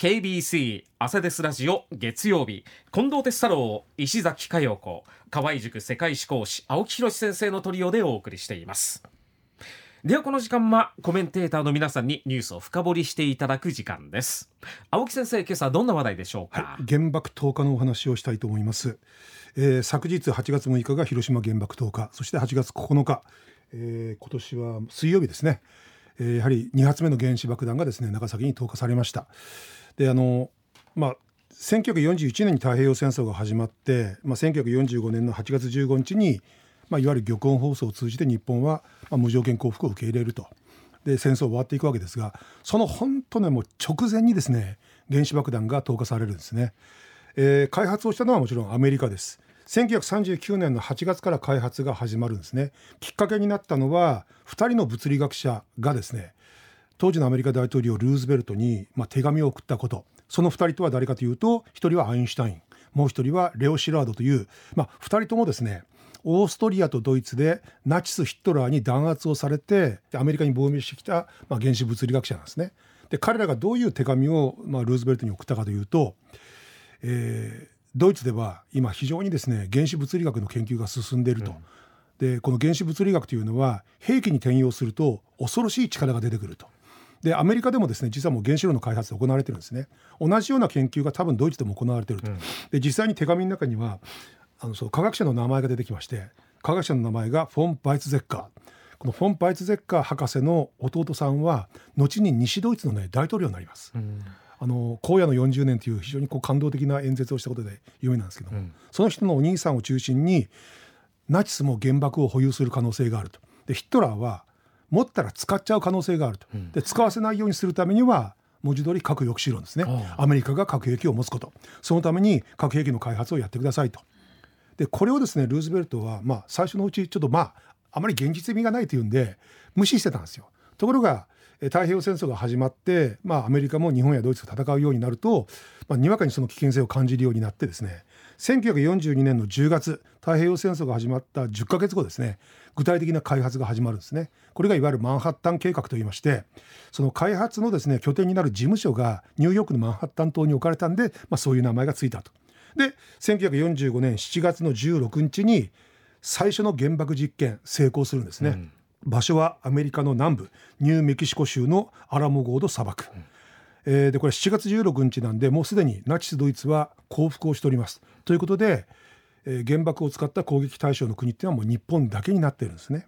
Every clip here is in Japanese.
KBC 朝デスラジオ月曜日近藤哲太郎石崎佳代子河合塾世界史講師青木宏先生のトリオでお送りしています。ではこの時間はコメンテーターの皆さんにニュースを深掘りしていただく時間です。青木先生今朝どんな話題でしょうか、はい、原爆投下のお話をしたいと思います、えー、昨日8月6日が広島原爆投下そして8月9日、えー、今年は水曜日ですね、やはり2発目の原子爆弾がですね長崎に投下されました。であのまあ1941年に太平洋戦争が始まって、まあ、1945年の8月15日にまあ、いわゆる玉音放送を通じて日本は、まあ、無条件降伏を受け入れると。で戦争終わっていくわけですがその本当ねもう直前にですね原子爆弾が投下されるんですね、えー、開発をしたのはもちろんアメリカです。1939年の8月から開発が始まるんですね。きっかけになったのは2人の物理学者がですね当時のアメリカ大統領ルーズベルトに、まあ、手紙を送ったことその2人とは誰かというと1人はアインシュタインもう1人はレオ・シラードという、まあ、2人ともですねオーストリアとドイツでナチス・ヒットラーに弾圧をされてアメリカに亡命してきた、まあ、原子物理学者なんですね。で彼らがどういう手紙を、まあ、ルーズベルトに送ったかというと、えー、ドイツでは今非常にですね原子物理学の研究が進んでいると。うんでこの原子物理学というのは兵器に転用すると恐ろしい力が出てくると。でアメリカでもですね実はもう原子炉の開発で行われてるんですね。同じような研究が多分ドイツでも行われてると、うん、で実際に手紙の中にはあのその科学者の名前が出てきまして科学者の名前がフォン・バイツゼッカー。このフォン・バイツゼッカー博士の弟さんは後に西ドイツの、ね、大統領になります。うん。あの荒野の40年という非常にこう感動的な演説をしたことで有名なんですけども、うん、その人のお兄さんを中心にナチスも原爆を保有する可能性があると。でヒットラーは持ったら使っちゃう可能性があると、うん、で使わせないようにするためには文字通り核抑止論ですね。アメリカが核兵器を持つこと。そのために核兵器の開発をやってくださいと。でこれをですねルーズベルトは、まあ、最初のうちちょっとまああまり現実味がないというんで無視してたんですよ。ところが太平洋戦争が始まって、まあ、アメリカも日本やドイツと戦うようになると、まあ、にわかにその危険性を感じるようになってですね1942年の10月太平洋戦争が始まった10ヶ月後ですね。具体的な開発が始まるんですね。これがいわゆるマンハッタン計画といいましてその開発のですね拠点になる事務所がニューヨークのマンハッタン島に置かれたんで、まあ、そういう名前がついたと。で1945年7月の16日に最初の原爆実験成功するんですね、うん、場所はアメリカの南部ニューメキシコ州のアラモゴード砂漠、うん、えー、でこれ7月16日なんでもうすでにナチスドイツは降伏をしておりますということで、えー、原爆を使った攻撃対象の国っていうのはもう日本だけになってるんですね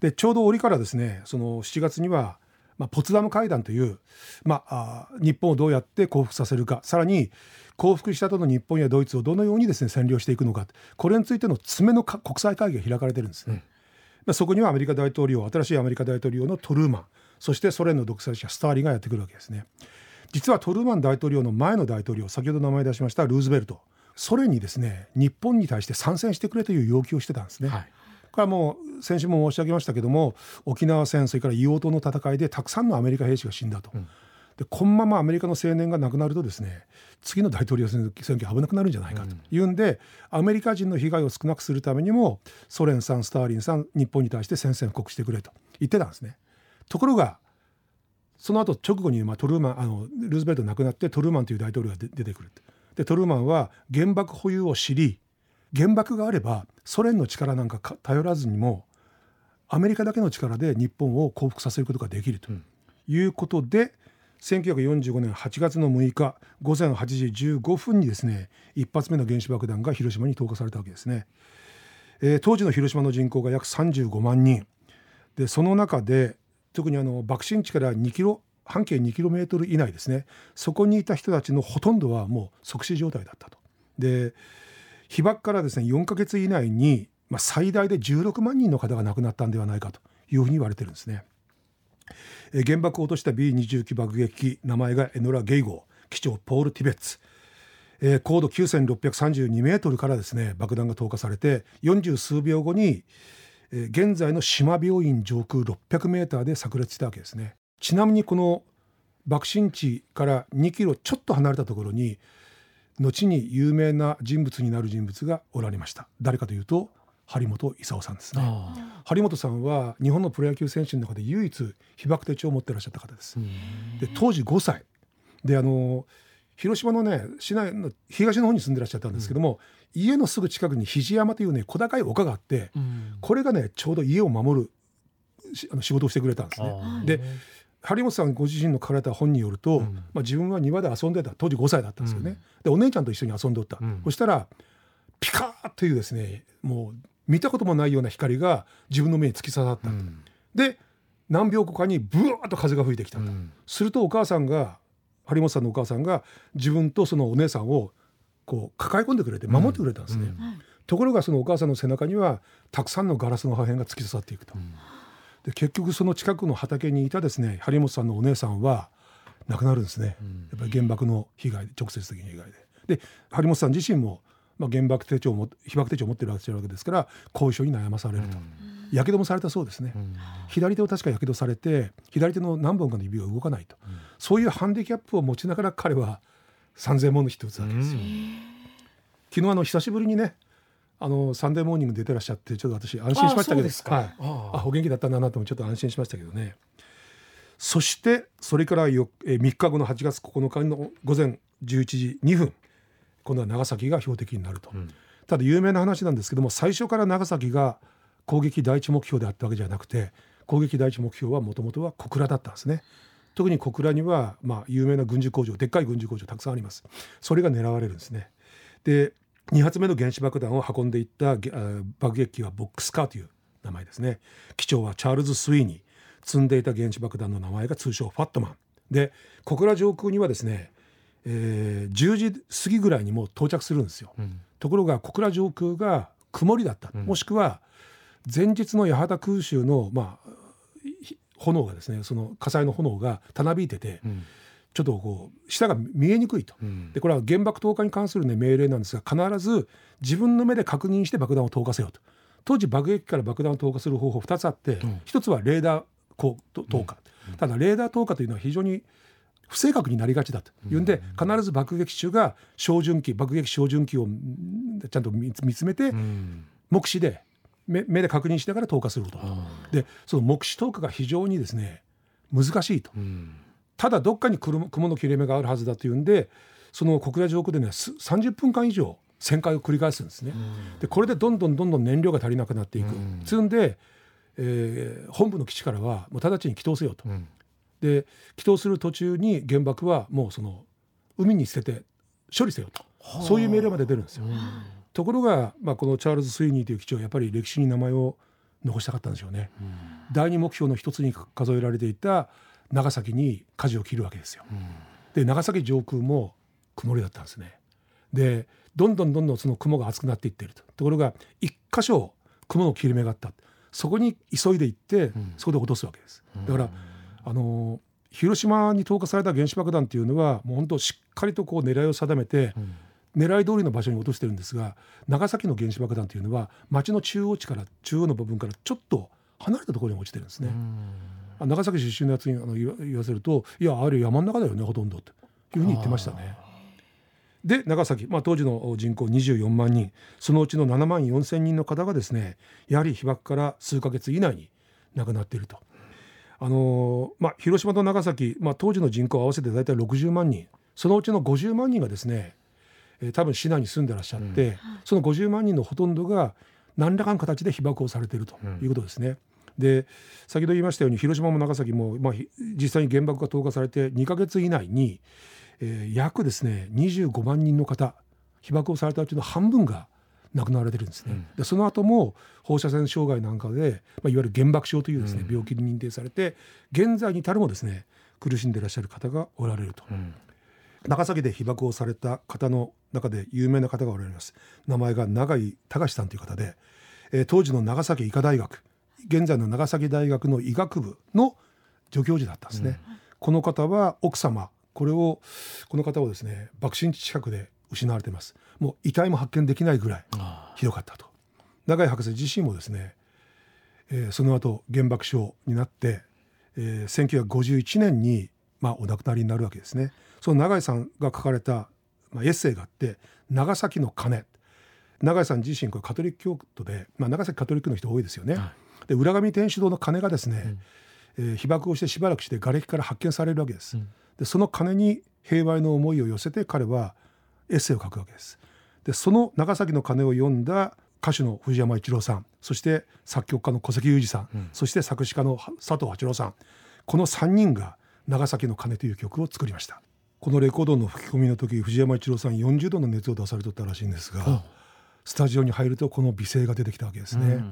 でちょうど折からですねその7月にはまあ、ポツダム会談という、まあ、あ日本をどうやって降伏させるかさらに降伏した後の日本やドイツをどのようにですね占領していくのかこれについての詰めの国際会議が開かれてるんですね。うん、そこにはアメリカ大統領新しいアメリカ大統領のトルーマンそしてソ連の独裁者スターリンがやってくるわけですね。実はトルーマン大統領の前の大統領先ほど名前出しましたルーズベルトソ連にですね日本に対して参戦してくれという要求をしてたんですね。はいこれはもう先週も申し上げましたけども沖縄戦それから硫黄島の戦いでたくさんのアメリカ兵士が死んだと、うん、でこのままアメリカの青年が亡くなるとですね次の大統領選挙危なくなるんじゃないかというんで、アメリカ人の被害を少なくするためにもソ連さんスターリンさん日本に対して宣戦布告してくれと言ってたんですね。ところがその後直後に、まあ、トルーマンあのルーズベルト亡くなってトルーマンという大統領が出てくるでトルーマンは原爆保有を知り原爆があればソ連の力なんか頼らずにもアメリカだけの力で日本を降伏させることができるということで、うん1945年8月の6日午前8時15分にですね一発目の原子爆弾が広島に投下されたわけですね、えー、当時の広島の人口が約35万人でその中で特にあの爆心地から2キロ半径2キロメートル以内ですねそこにいた人たちのほとんどはもう即死状態だったと。で被爆からですね4か月以内に、まあ、最大で16万人の方が亡くなったんではないかというふうに言われてるんですね。原爆を落とした B29 爆撃機名前がエノラ・ゲイゴ機長ポール・ティベッツ、えー、高度9632メートルからですね爆弾が投下されて40数秒後に、現在の島病院上空600メーターで炸裂したわけですね。ちなみにこの爆心地から2キロちょっと離れたところに後に有名な人物になる人物がおられました。誰かというと張本勲さんですね。張本さんは日本のプロ野球選手の中で唯一被爆手帳を持っていらっしゃった方です。で当時5歳。であの広島のね市内の東の方に住んでらっしゃったんですけども、うん、家のすぐ近くに肘山というね小高い丘があって、うん、これがねちょうど家を守るあの仕事をしてくれたんですね。で張本さんご自身の書かれた本によると、うん、まあ、自分は庭で遊んでた当時5歳だったんですよね、でお姉ちゃんと一緒に遊んでおった、そしたらピカーというですねもう見たこともないような光が自分の目に突き刺さった。と、で何秒後かにブワーッと風が吹いてきたと、するとお母さんが張本さんのお母さんが自分とそのお姉さんをこう抱え込んでくれて守ってくれたんですね、うん、ところがそのお母さんの背中にはたくさんのガラスの破片が突き刺さっていくと、うん、で結局その近くの畑にいたですね張本さんのお姉さんは亡くなるんですね、うん、やっぱり原爆の被害直接的な被害で。で張本さん自身も、まあ、原爆手帳も被爆手帳を持ってるわけですから後遺症に悩まされると。やけどもされたそうですね、うん、左手を確かやけどされて左手の何本かの指が動かないと、うん、そういうハンディキャップを持ちながら彼は3,000ものヒット打つわけですよ、うん、昨日あの久しぶりにねあのサンデーモーニング出てらっしゃってちょっと私安心しましたけど。はい、あお元気だったんだなともちょっと安心しましたけどね。そしてそれからよえ3日後の8月9日の午前11時2分今度は長崎が標的になると、ただ有名な話なんですけども最初から長崎が攻撃第一目標であったわけじゃなくて攻撃第一目標はもともとは小倉だったんですね。特に小倉には、まあ、有名な軍需工場でっかい軍需工場たくさんあります。それが狙われるんですね。で2発目の原子爆弾を運んでいった爆撃機はボックスカーという名前ですね。機長はチャールズ・スウィーに積んでいた原子爆弾の名前が通称ファットマン。で小倉上空にはですね、えー、10時過ぎぐらいにも到着するんですよ、うん、ところが小倉上空が曇りだった、うん、もしくは前日の八幡空襲の、まあ、炎がですねその火災の炎がたなびいてて、うん、ちょっとこう下が見えにくいと、うん、でこれは原爆投下に関する、ね、命令なんですが必ず自分の目で確認して爆弾を投下せよと。当時爆撃機から爆弾を投下する方法2つあって、うん、1つはレーダー投下、ただレーダー投下というのは非常に不正確になりがちだというんで必ず爆撃手が照準器爆撃照準器をちゃんと見つめて目視で目目で確認しながら投下すると。でその目視投下が非常にですね難しいと、うん、ただどっかに雲の切れ目があるはずだというんでその小倉上空でね30分間以上旋回を繰り返すんですね、うん、でこれでどんどんどんどん燃料が足りなくなっていく、うん、つんで、えー、本部の基地からはもう直ちに帰投せよと、で帰投する途中に原爆はもうその海に捨てて処理せよとそういう命令まで出るんですよ。ところが、まあ、このチャールズ・スイニーという機長はやっぱり歴史に名前を残したかったんでしょうね。うん、第二目標の一つに数えられていた長崎に舵を切るわけですよ。うん、で長崎上空も曇りだったんですね。でどんどんどんどんその雲が厚くなっていっているとところが一箇所雲の切れ目があったそこに急いで行って、うん、そこで落とすわけです。だから、あの広島に投下された原子爆弾っていうのはもう本当しっかりとこう狙いを定めて、狙い通りの場所に落としてるんですが長崎の原子爆弾というのは町の中央地から中央の部分からちょっと離れたところに落ちてるんですね。長崎出身のやつにあの言わせるといやあれ山の中だよねほとんどっていうふうに言ってましたね。で長崎、まあ、当時の人口24万人そのうちの7万4千人の方がですねやはり被爆から数か月以内に亡くなっていると。あのまあ、広島と長崎、まあ、当時の人口合わせて大体60万人。そのうちの50万人がですねえー、多分市内に住んでらっしゃって、うん、その50万人のほとんどが何らかの形で被爆をされているということですね。うん、で先ほど言いましたように広島も長崎も、まあ、実際に原爆が投下されて2か月以内に、えー、約ですね25万人の方被爆をされたうちの半分が亡くなられてるんですね、うん、でその後も放射線障害なんかで、まあ、いわゆる原爆症というですね、病気に認定されて現在に至るもですね苦しんでいらっしゃる方がおられると、長崎で被爆をされた方の中で有名な方がおられます。名前が永井隆さんという方で、えー、当時の長崎医科大学現在の長崎大学の医学部の助教授だったんですね、うん、この方は奥様これをこの方をですね爆心地近くで失われていますもう遺体も発見できないぐらいひどかったと。永井博士自身もですね、えー、その後原爆症になって、えー、1951年にまあお亡くなりになるわけですね。その永井さんが書かれた、まあ、エッセイがあって「長崎の鐘」永井さん自身これカトリック教徒で、まあ、長崎カトリックの人多いですよね。はい、で浦上天主堂の鐘がですね、うん、えー、被爆をしてしばらくして瓦礫から発見されるわけです。うん、でその鐘に平和への思いを寄せて彼はエッセイを書くわけです。でその長崎の鐘を読んだ歌手の藤山一郎さんそして作曲家の小関裕二さん、うん、そして作詞家の佐藤八郎さんこの3人が「長崎の鐘」という曲を作りました。このレコードの吹き込みの時藤山一郎さん40度の熱を出されとったらしいんですが、スタジオに入るとこの美声が出てきたわけですね。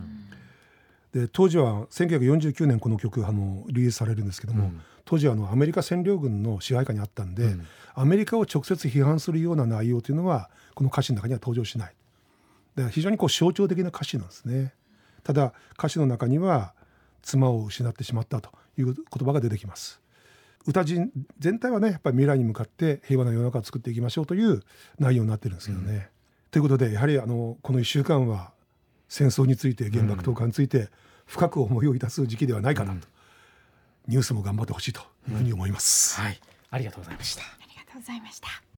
で当時は1949年この曲あのリリースされるんですけども、うん、当時はあのアメリカ占領軍の支配下にあったんで、うん、アメリカを直接批判するような内容というのはこの歌詞の中には登場しない。で非常にこう象徴的な歌詞なんですね。ただ歌詞の中には妻を失ってしまったという言葉が出てきます。歌人全体はねやっぱり未来に向かって平和な世の中を作っていきましょうという内容になってるんですけどね。うん、ということでやはりあのこの1週間は戦争について原爆投下について深く思いをいたす時期ではないかなと、うん、ニュースも頑張ってほしいというふうに思います、はい。ありがとうございました。ありがとうございました